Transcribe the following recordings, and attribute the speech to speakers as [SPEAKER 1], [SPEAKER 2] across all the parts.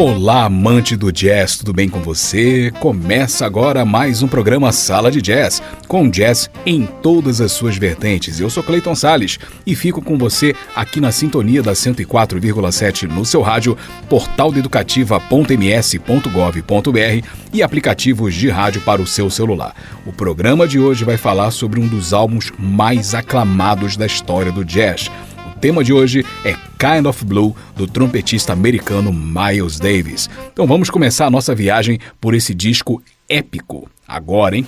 [SPEAKER 1] Olá, amante do jazz, tudo bem com você? Começa agora mais um programa Sala de Jazz, com jazz em todas as suas vertentes. Eu sou Clayton Sales e fico com você aqui na sintonia da 104,7 no seu rádio, portaldeeducativa.ms.gov.br e aplicativos de rádio para o seu celular. O programa de hoje vai falar sobre um dos álbuns mais aclamados da história do jazz tema de hoje é Kind of Blue, do trompetista americano Miles Davis. Então vamos começar a nossa viagem por esse disco épico. Agora, hein?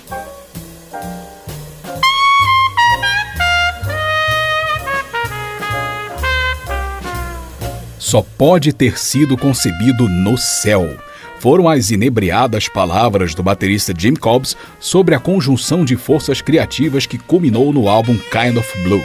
[SPEAKER 1] Só pode ter sido concebido no céu foram as inebriadas palavras do baterista Jim Cobbs sobre a conjunção de forças criativas que culminou no álbum Kind of Blue.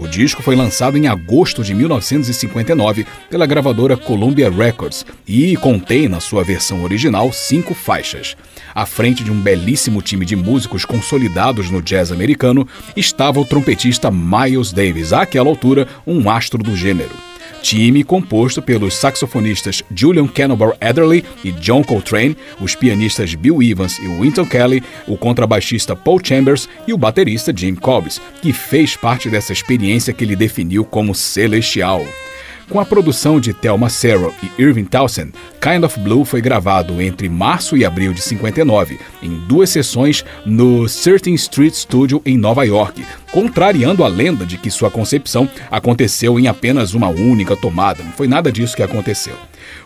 [SPEAKER 1] O disco foi lançado em agosto de 1959 pela gravadora Columbia Records e contém, na sua versão original, cinco faixas. À frente de um belíssimo time de músicos consolidados no jazz americano estava o trompetista Miles Davis, àquela altura um astro do gênero time composto pelos saxofonistas Julian Cannonball Adderley e John Coltrane, os pianistas Bill Evans e Wynton Kelly, o contrabaixista Paul Chambers e o baterista Jim Cobbs, que fez parte dessa experiência que ele definiu como celestial. Com a produção de Thelma Serrell e Irving Townsend, Kind of Blue foi gravado entre março e abril de 59, em duas sessões no Certain Street Studio em Nova York, contrariando a lenda de que sua concepção aconteceu em apenas uma única tomada. Não foi nada disso que aconteceu.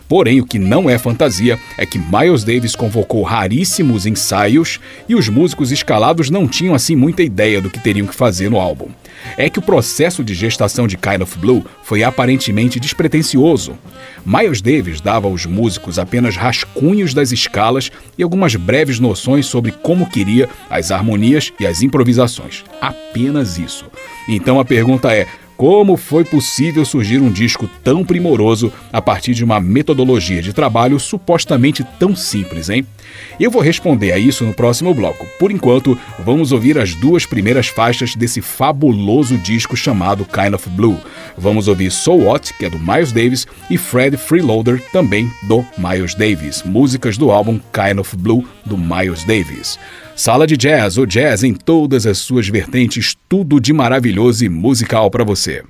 [SPEAKER 1] Porém, o que não é fantasia é que Miles Davis convocou raríssimos ensaios e os músicos escalados não tinham assim muita ideia do que teriam que fazer no álbum. É que o processo de gestação de Kind of Blue foi aparentemente despretensioso. Miles Davis dava aos músicos apenas rascunhos das escalas e algumas breves noções sobre como queria as harmonias e as improvisações. Apenas isso. Então a pergunta é: como foi possível surgir um disco tão primoroso a partir de uma metodologia de trabalho supostamente tão simples, hein? Eu vou responder a isso no próximo bloco. Por enquanto, vamos ouvir as duas primeiras faixas desse fabuloso disco chamado Kind of Blue. Vamos ouvir So What, que é do Miles Davis, e Fred Freeloader, também do Miles Davis, músicas do álbum Kind of Blue do Miles Davis. Sala de Jazz, o jazz em todas as suas vertentes, tudo de maravilhoso e musical para você.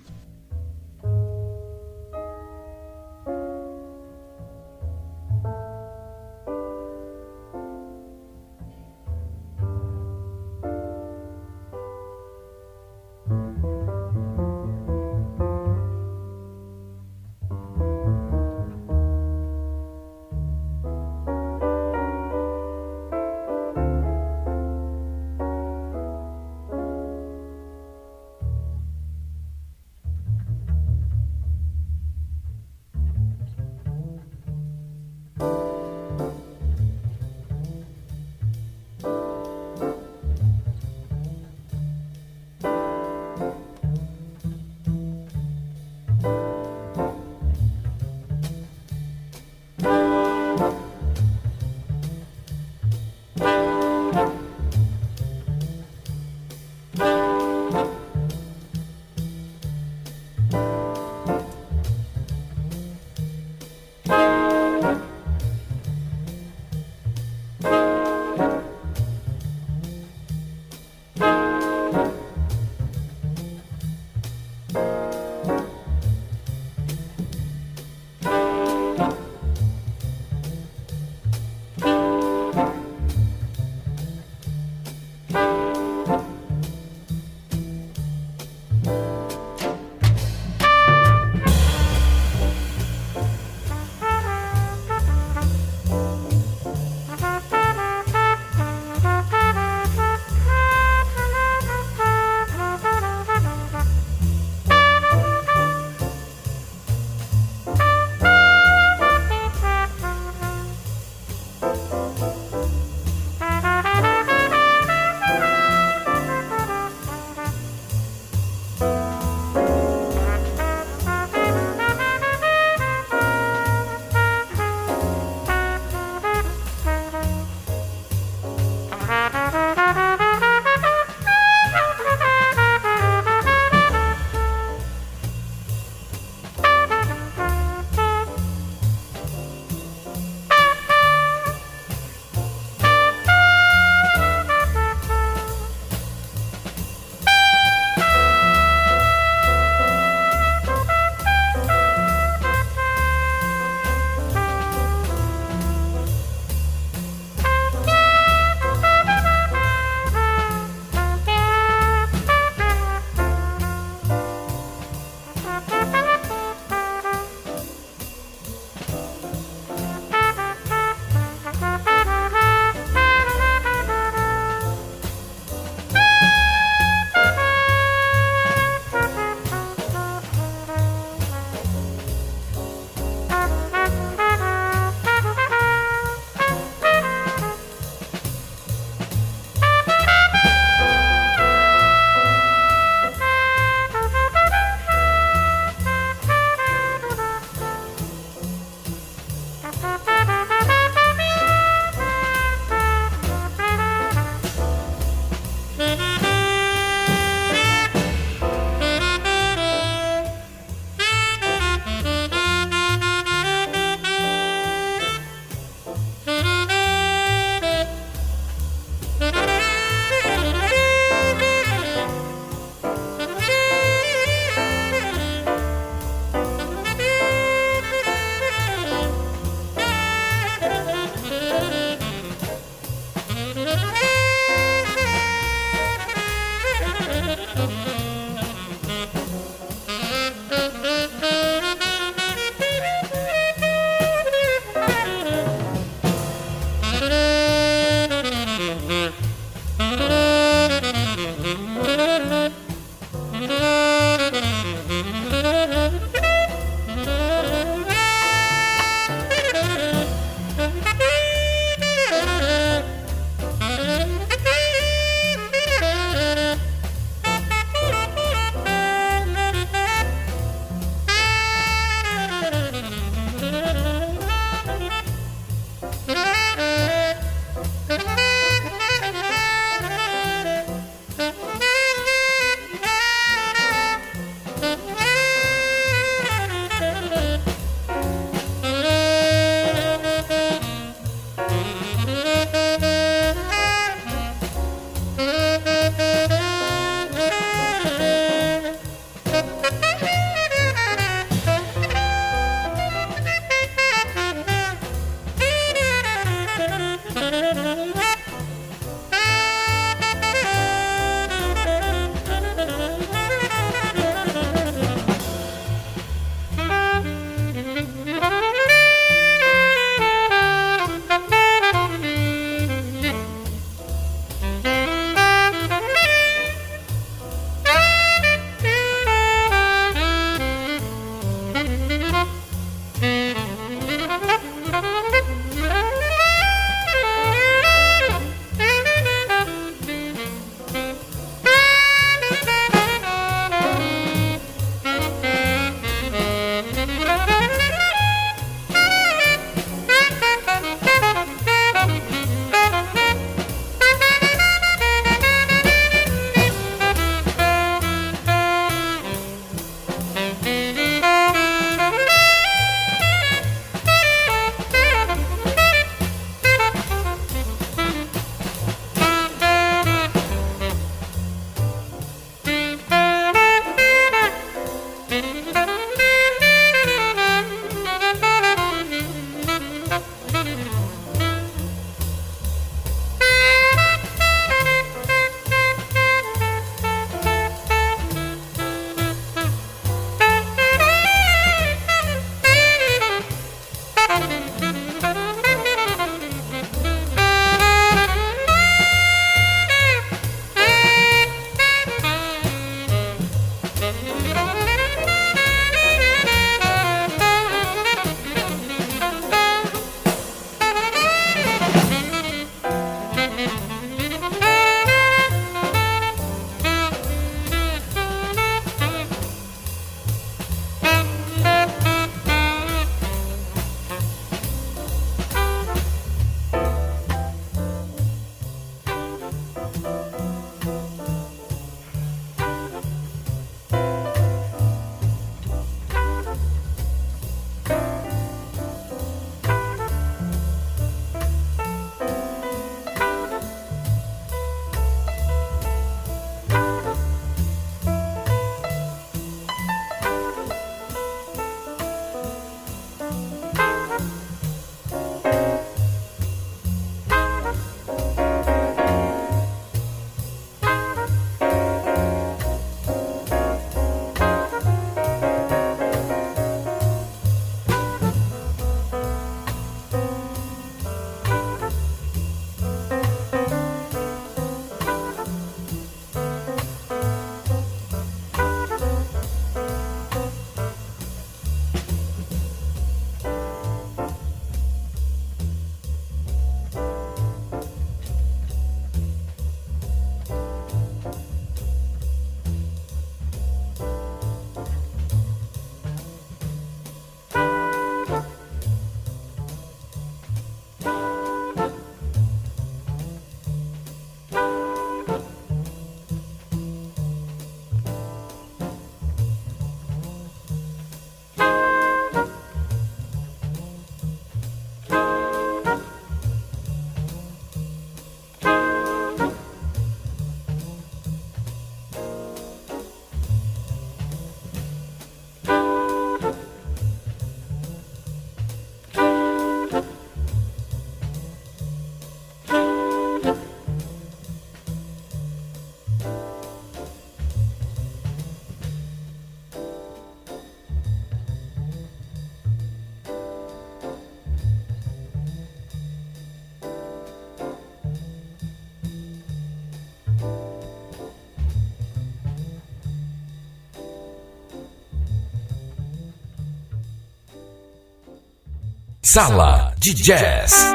[SPEAKER 2] Sala de Jazz.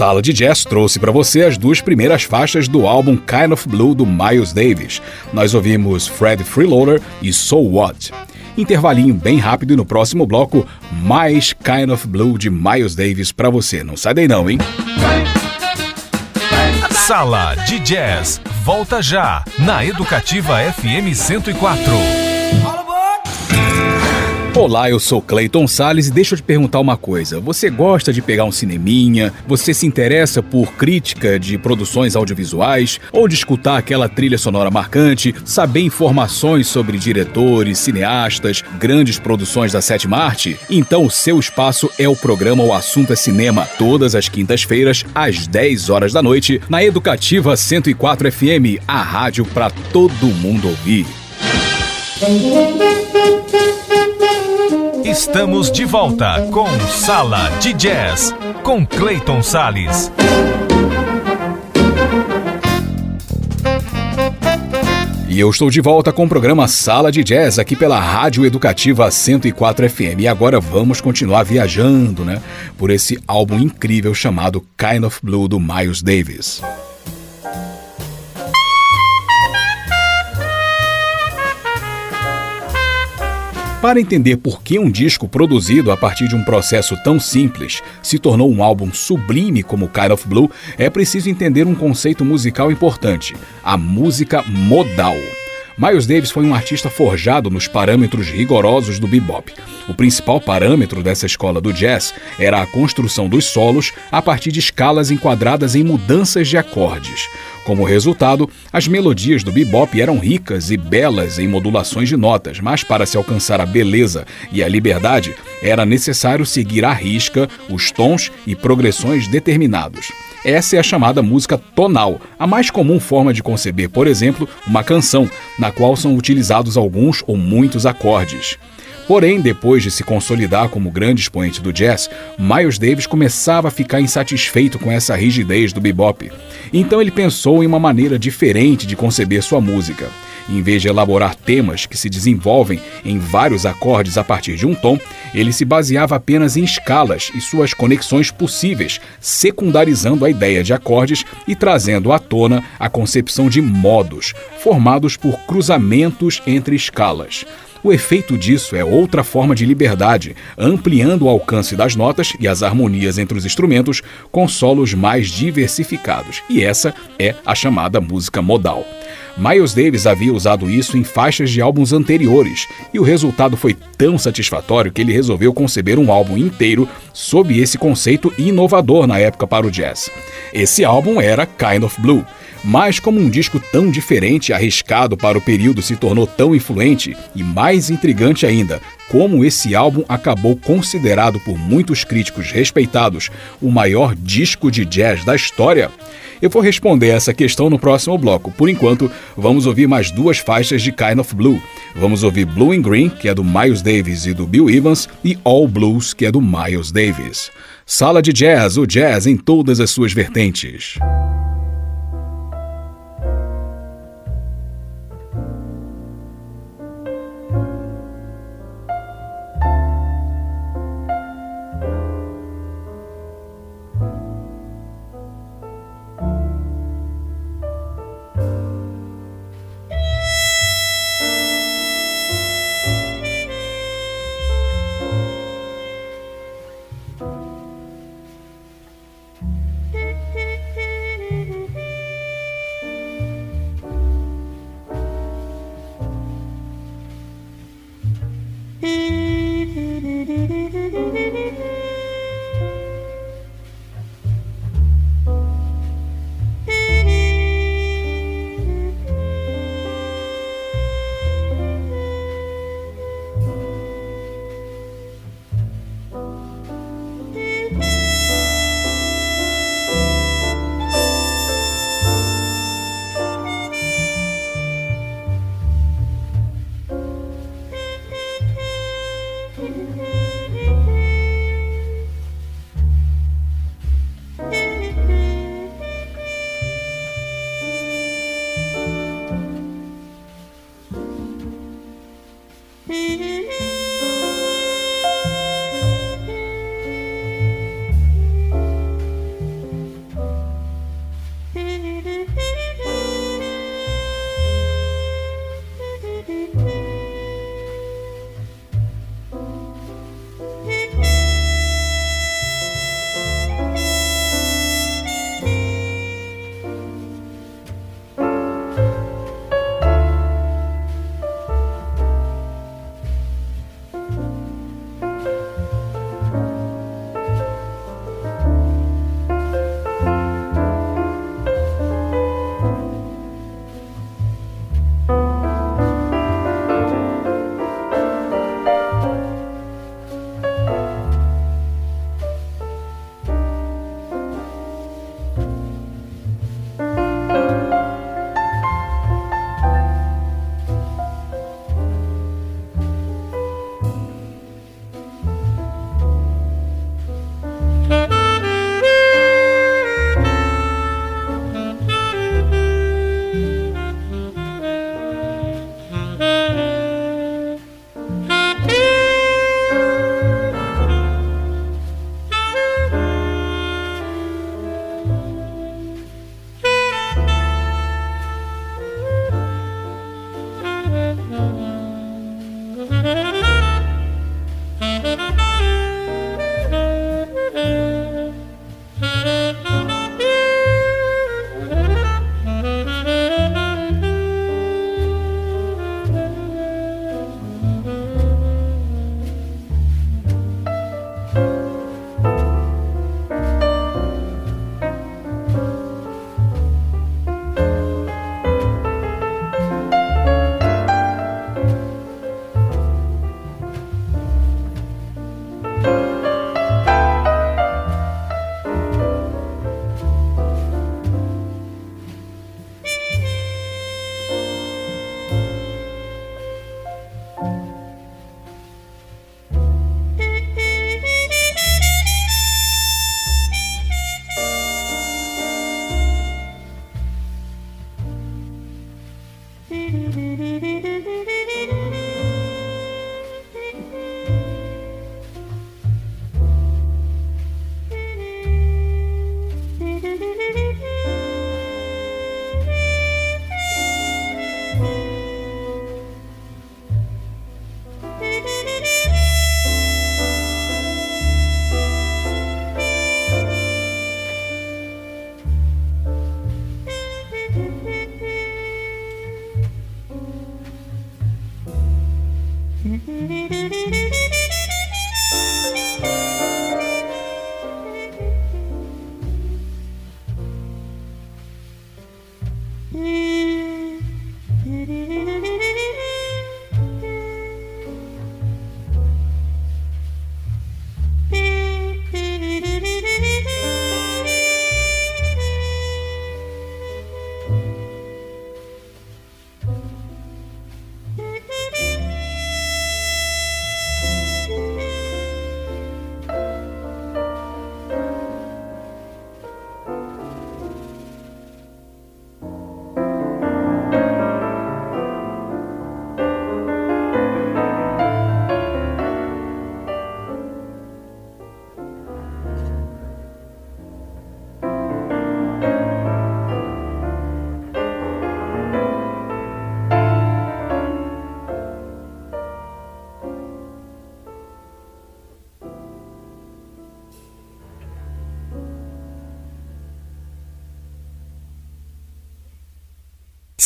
[SPEAKER 1] Sala de Jazz trouxe para você as duas primeiras faixas do álbum Kind of Blue do Miles Davis. Nós ouvimos Fred Freeloader e So What. Intervalinho bem rápido e no próximo bloco, mais Kind of Blue de Miles Davis para você. Não sai daí não, hein?
[SPEAKER 2] Sala de Jazz. Volta já na Educativa FM 104.
[SPEAKER 1] Olá, eu sou Clayton Sales e deixa eu te perguntar uma coisa. Você gosta de pegar um cineminha? Você se interessa por crítica de produções audiovisuais? Ou de escutar aquela trilha sonora marcante? Saber informações sobre diretores, cineastas, grandes produções da sétima arte? Então o seu espaço é o programa O Assunto é Cinema, todas as quintas-feiras, às 10 horas da noite, na Educativa 104 FM, a rádio para todo mundo ouvir.
[SPEAKER 2] Estamos de volta com Sala de Jazz com Clayton Sales.
[SPEAKER 1] E eu estou de volta com o programa Sala de Jazz aqui pela Rádio Educativa 104 FM. E agora vamos continuar viajando, né, por esse álbum incrível chamado Kind of Blue do Miles Davis. Para entender por que um disco produzido a partir de um processo tão simples se tornou um álbum sublime como Kind of Blue, é preciso entender um conceito musical importante: a música modal. Miles Davis foi um artista forjado nos parâmetros rigorosos do bebop. O principal parâmetro dessa escola do jazz era a construção dos solos a partir de escalas enquadradas em mudanças de acordes. Como resultado, as melodias do bebop eram ricas e belas em modulações de notas, mas para se alcançar a beleza e a liberdade, era necessário seguir à risca os tons e progressões determinados. Essa é a chamada música tonal, a mais comum forma de conceber, por exemplo, uma canção, na qual são utilizados alguns ou muitos acordes. Porém, depois de se consolidar como grande expoente do jazz, Miles Davis começava a ficar insatisfeito com essa rigidez do bebop. Então ele pensou em uma maneira diferente de conceber sua música. Em vez de elaborar temas que se desenvolvem em vários acordes a partir de um tom, ele se baseava apenas em escalas e suas conexões possíveis, secundarizando a ideia de acordes e trazendo à tona a concepção de modos, formados por cruzamentos entre escalas. O efeito disso é outra forma de liberdade, ampliando o alcance das notas e as harmonias entre os instrumentos com solos mais diversificados. E essa é a chamada música modal. Miles Davis havia usado isso em faixas de álbuns anteriores, e o resultado foi tão satisfatório que ele resolveu conceber um álbum inteiro sob esse conceito inovador na época para o jazz. Esse álbum era Kind of Blue. Mas como um disco tão diferente e arriscado para o período se tornou tão influente, e mais intrigante ainda, como esse álbum acabou considerado por muitos críticos respeitados o maior disco de jazz da história, eu vou responder essa questão no próximo bloco. Por enquanto, vamos ouvir mais duas faixas de Kind of Blue. Vamos ouvir Blue and Green, que é do Miles Davis e do Bill Evans, e All Blues, que é do Miles Davis. Sala de Jazz, o jazz em todas as suas vertentes.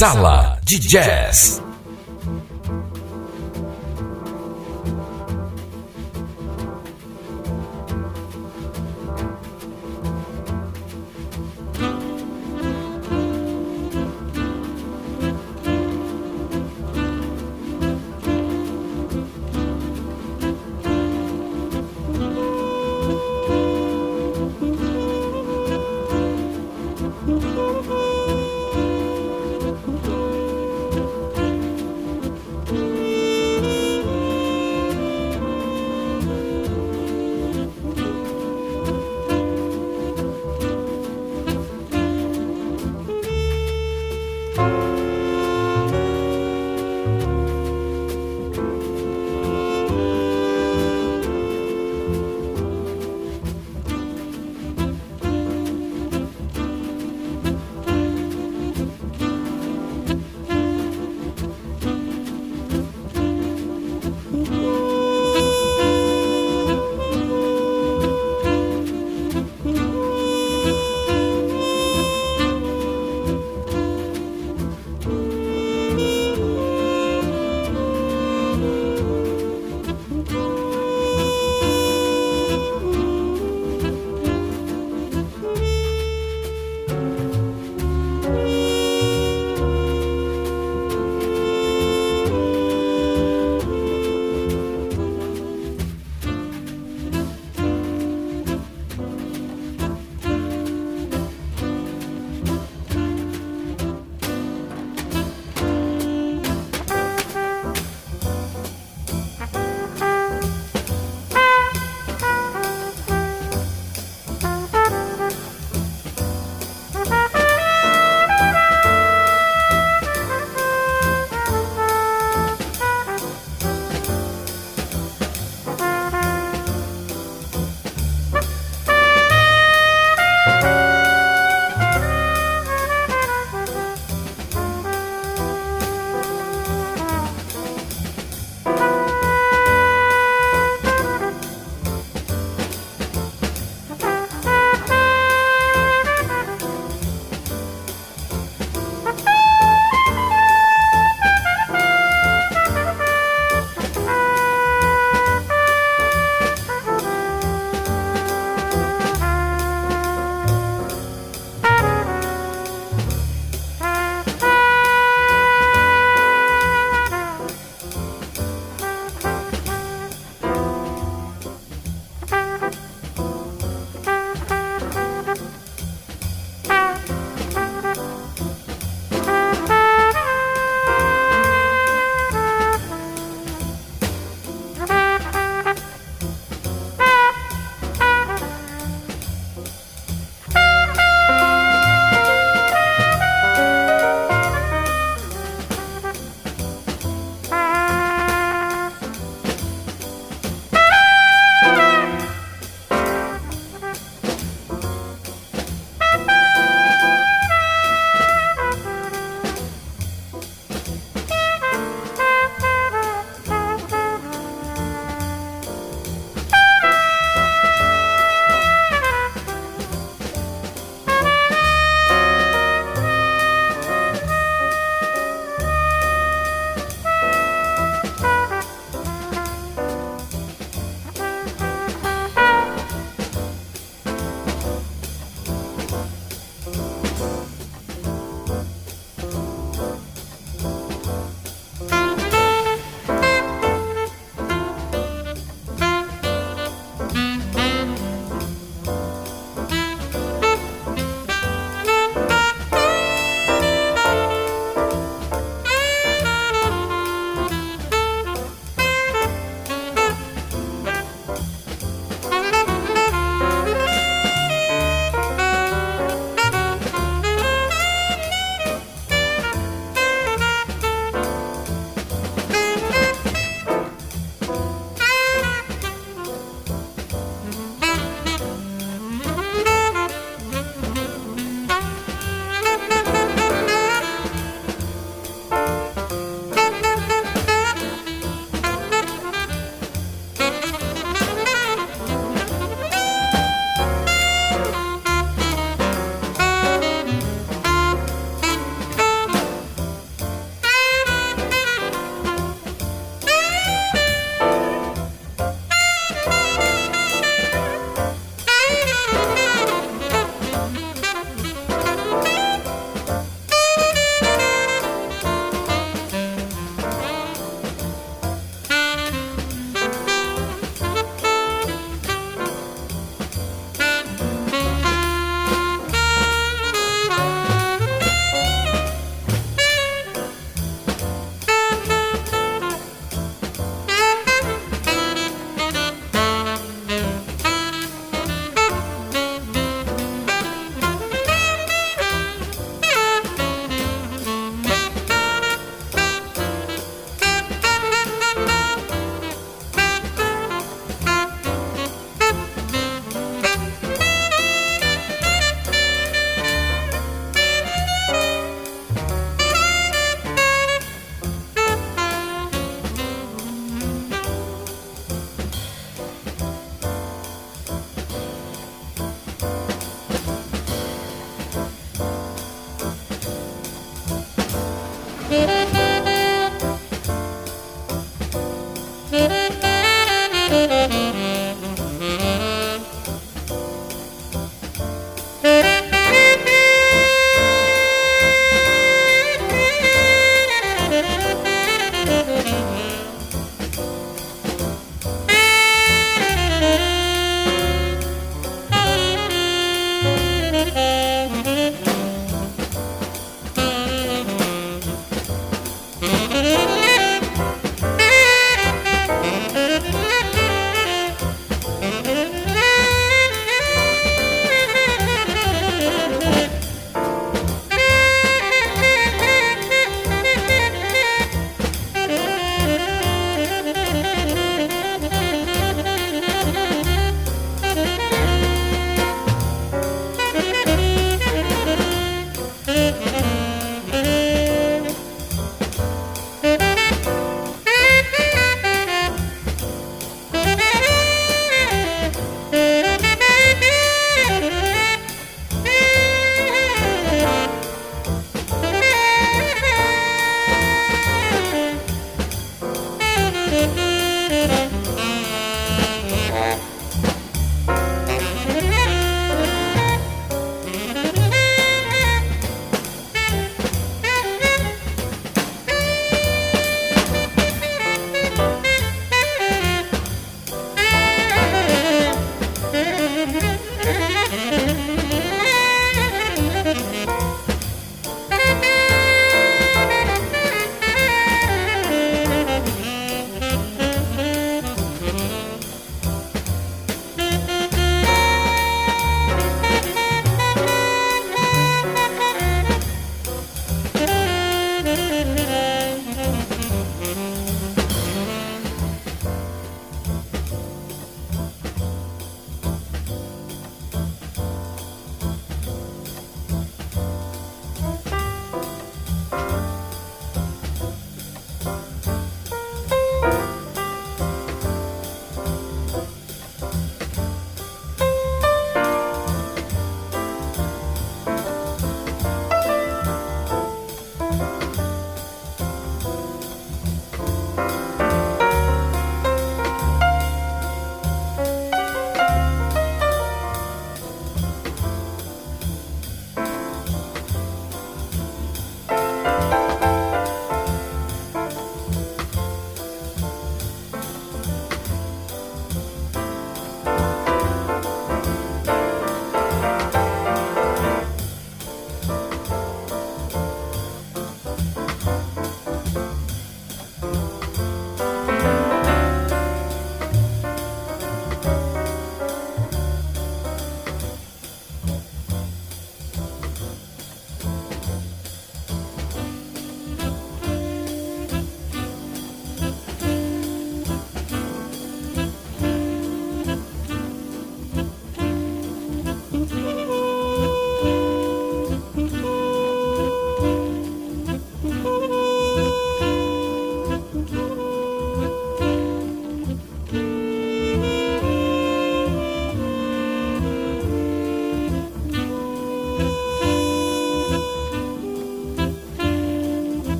[SPEAKER 2] Sala de Jazz.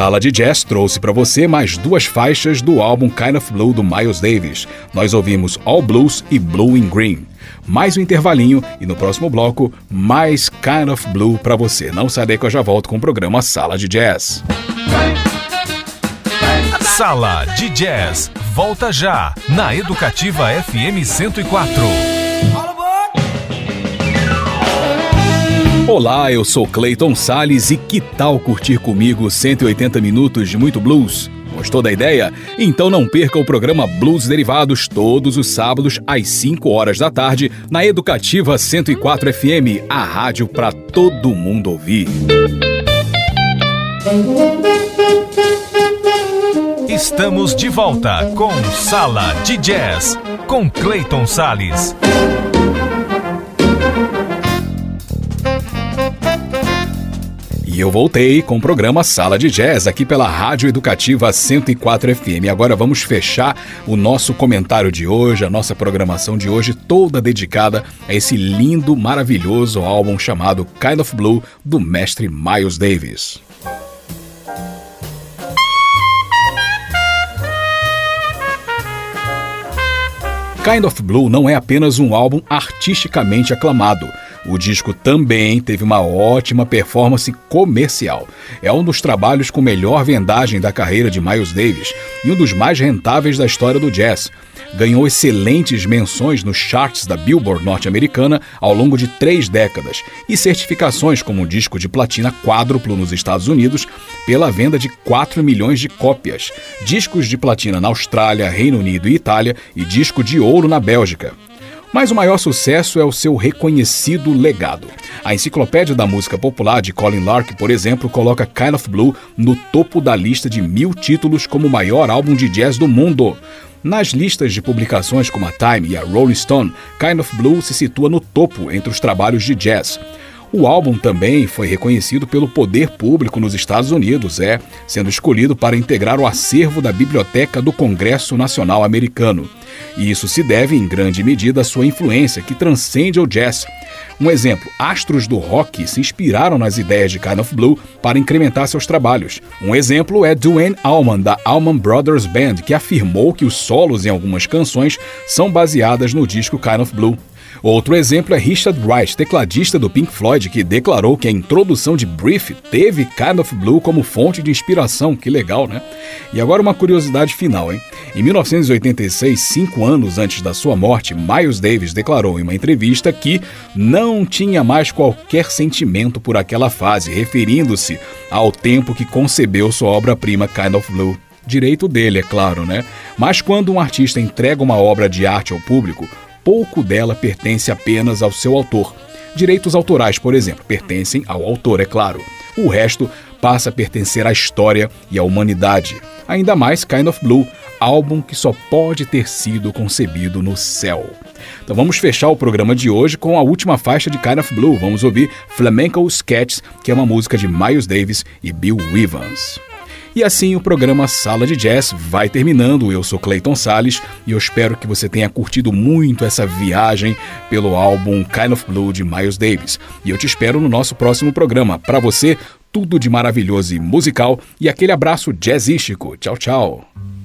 [SPEAKER 1] Sala de Jazz trouxe para você mais duas faixas do álbum Kind of Blue do Miles Davis. Nós ouvimos All Blues e Blue in Green. Mais um intervalinho e no próximo bloco, mais Kind of Blue para você. Não sai daí que eu já volto com o programa Sala de Jazz.
[SPEAKER 2] Sala de Jazz. Volta já na Educativa FM 104.
[SPEAKER 1] Olá, eu sou Clayton Sales e que tal curtir comigo 180 minutos de muito blues? Gostou da ideia? Então não perca o programa Blues Derivados todos os sábados às 5 horas da tarde na Educativa 104 FM, a rádio para todo mundo ouvir.
[SPEAKER 2] Estamos de volta com Sala de Jazz com Clayton Sales.
[SPEAKER 1] E eu voltei com o programa Sala de Jazz aqui pela Rádio Educativa 104 FM. Agora vamos fechar o nosso comentário de hoje, a nossa programação de hoje, toda dedicada a esse lindo, maravilhoso álbum chamado Kind of Blue do mestre Miles Davis. Kind of Blue não é apenas um álbum artisticamente aclamado o disco também teve uma ótima performance comercial. É um dos trabalhos com melhor vendagem da carreira de Miles Davis e um dos mais rentáveis da história do jazz. Ganhou excelentes menções nos charts da Billboard norte-americana ao longo de três décadas e certificações como um disco de platina quádruplo nos Estados Unidos pela venda de 4 milhões de cópias, discos de platina na Austrália, Reino Unido e Itália e disco de ouro na Bélgica. Mas o maior sucesso é o seu reconhecido legado. A Enciclopédia da Música Popular de Colin Lark, por exemplo, coloca Kind of Blue no topo da lista de mil títulos como o maior álbum de jazz do mundo. Nas listas de publicações como a Time e a Rolling Stone, Kind of Blue se situa no topo entre os trabalhos de jazz. O álbum também foi reconhecido pelo poder público nos Estados Unidos, é, sendo escolhido para integrar o acervo da Biblioteca do Congresso Nacional Americano. E isso se deve, em grande medida, à sua influência, que transcende o jazz. Um exemplo, astros do rock se inspiraram nas ideias de Kind of Blue para incrementar seus trabalhos. Um exemplo é Duane Allman, da Allman Brothers Band, que afirmou que os solos em algumas canções são baseadas no disco Kind of Blue. Outro exemplo é Richard Wright, tecladista do Pink Floyd, que declarou que a introdução de Brief teve Kind of Blue como fonte de inspiração. Que legal, né? E agora uma curiosidade final, hein? Em 1986, cinco anos antes da sua morte, Miles Davis declarou em uma entrevista que não tinha mais qualquer sentimento por aquela fase, referindo-se ao tempo que concebeu sua obra-prima Kind of Blue. Direito dele, é claro, né? Mas quando um artista entrega uma obra de arte ao público, pouco dela pertence apenas ao seu autor. Direitos autorais, por exemplo, pertencem ao autor, é claro. O resto passa a pertencer à história e à humanidade. Ainda mais Kind of Blue, álbum que só pode ter sido concebido no céu. Então vamos fechar o programa de hoje com a última faixa de Kind of Blue. Vamos ouvir Flamenco Sketches, que é uma música de Miles Davis e Bill Evans. E assim o programa Sala de Jazz vai terminando. Eu sou Clayton Sales e eu espero que você tenha curtido muito essa viagem pelo álbum Kind of Blue de Miles Davis. E eu te espero no nosso próximo programa. Para você, tudo de maravilhoso e musical e aquele abraço jazzístico. Tchau, tchau.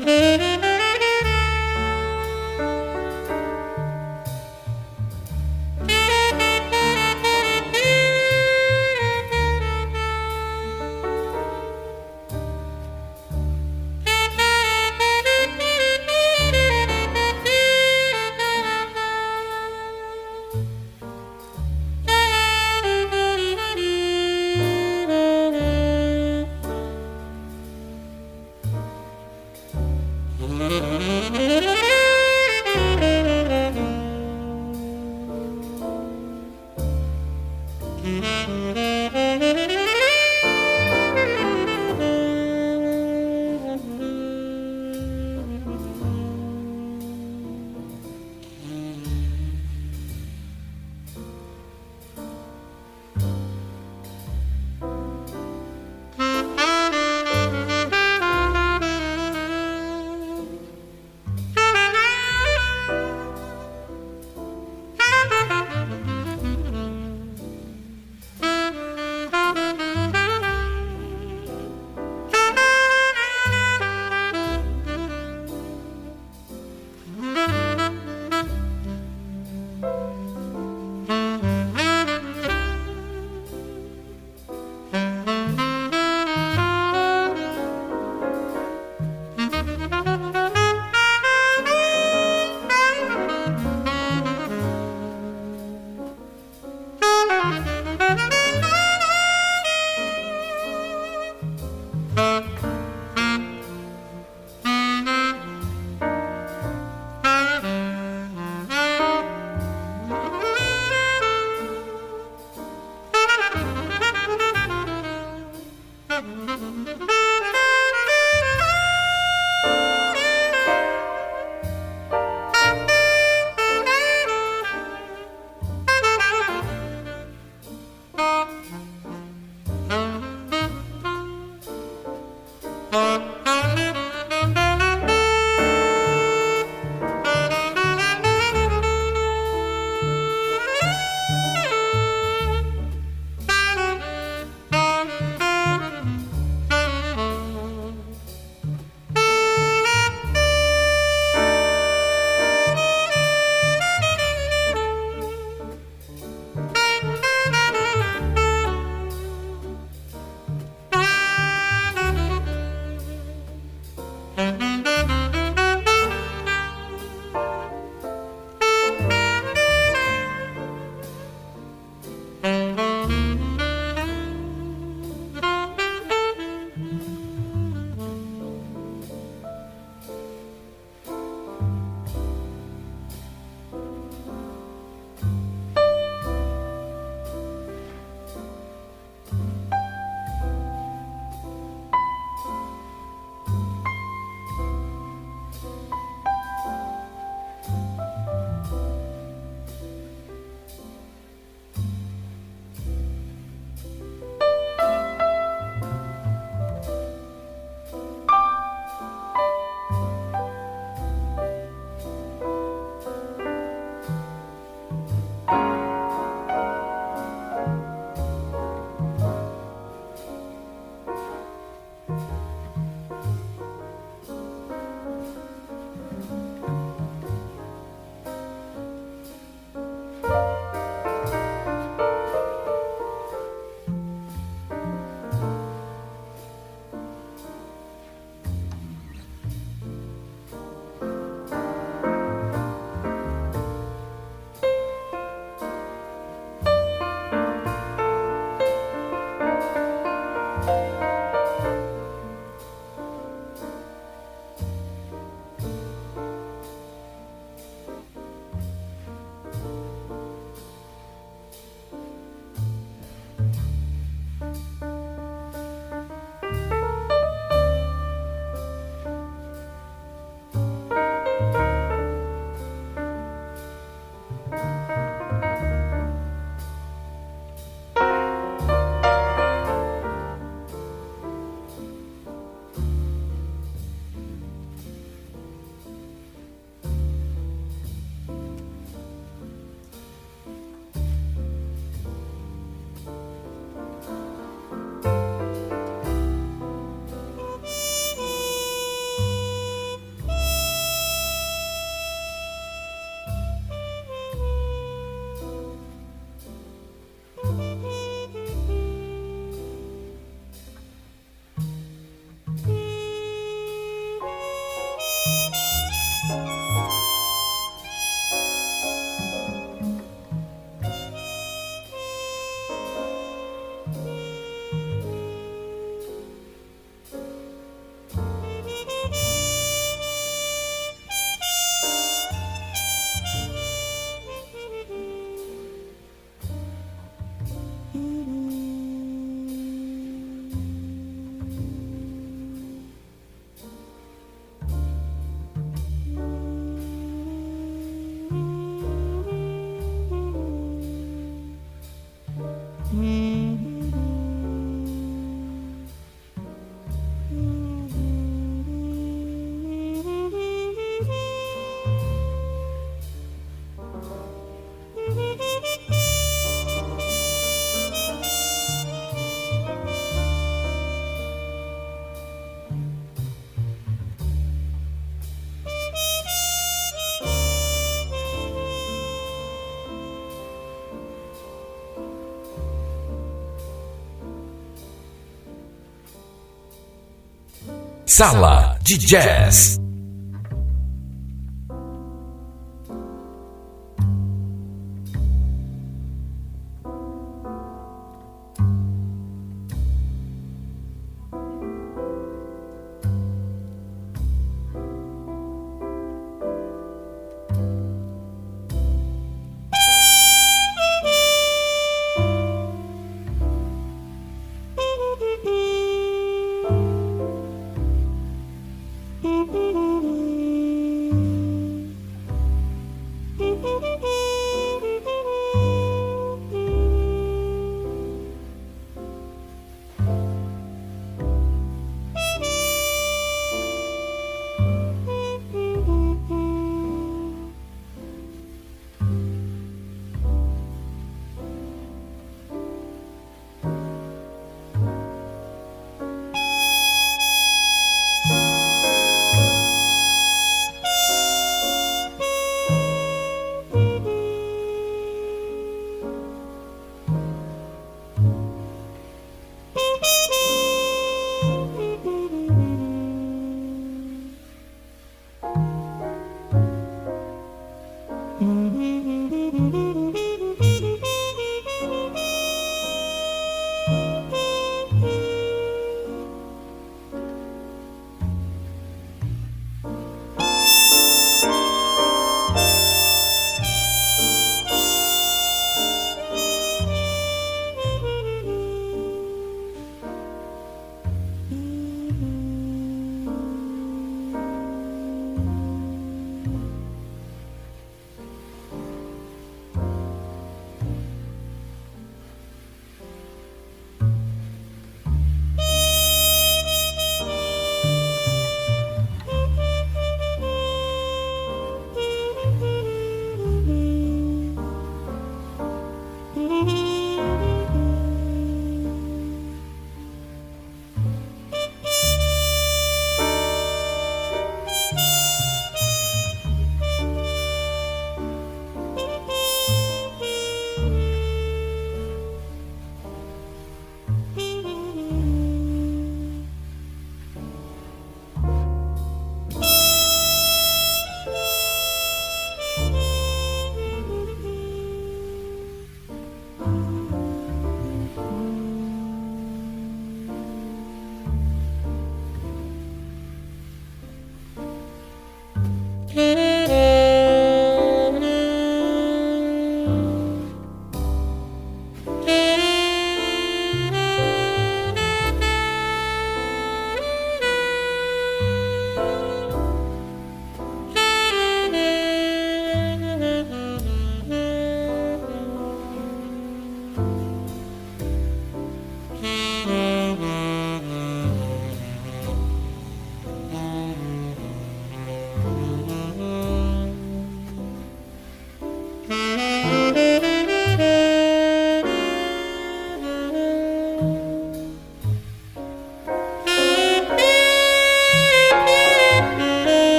[SPEAKER 1] Mm-hmm.
[SPEAKER 2] Sala de Jazz.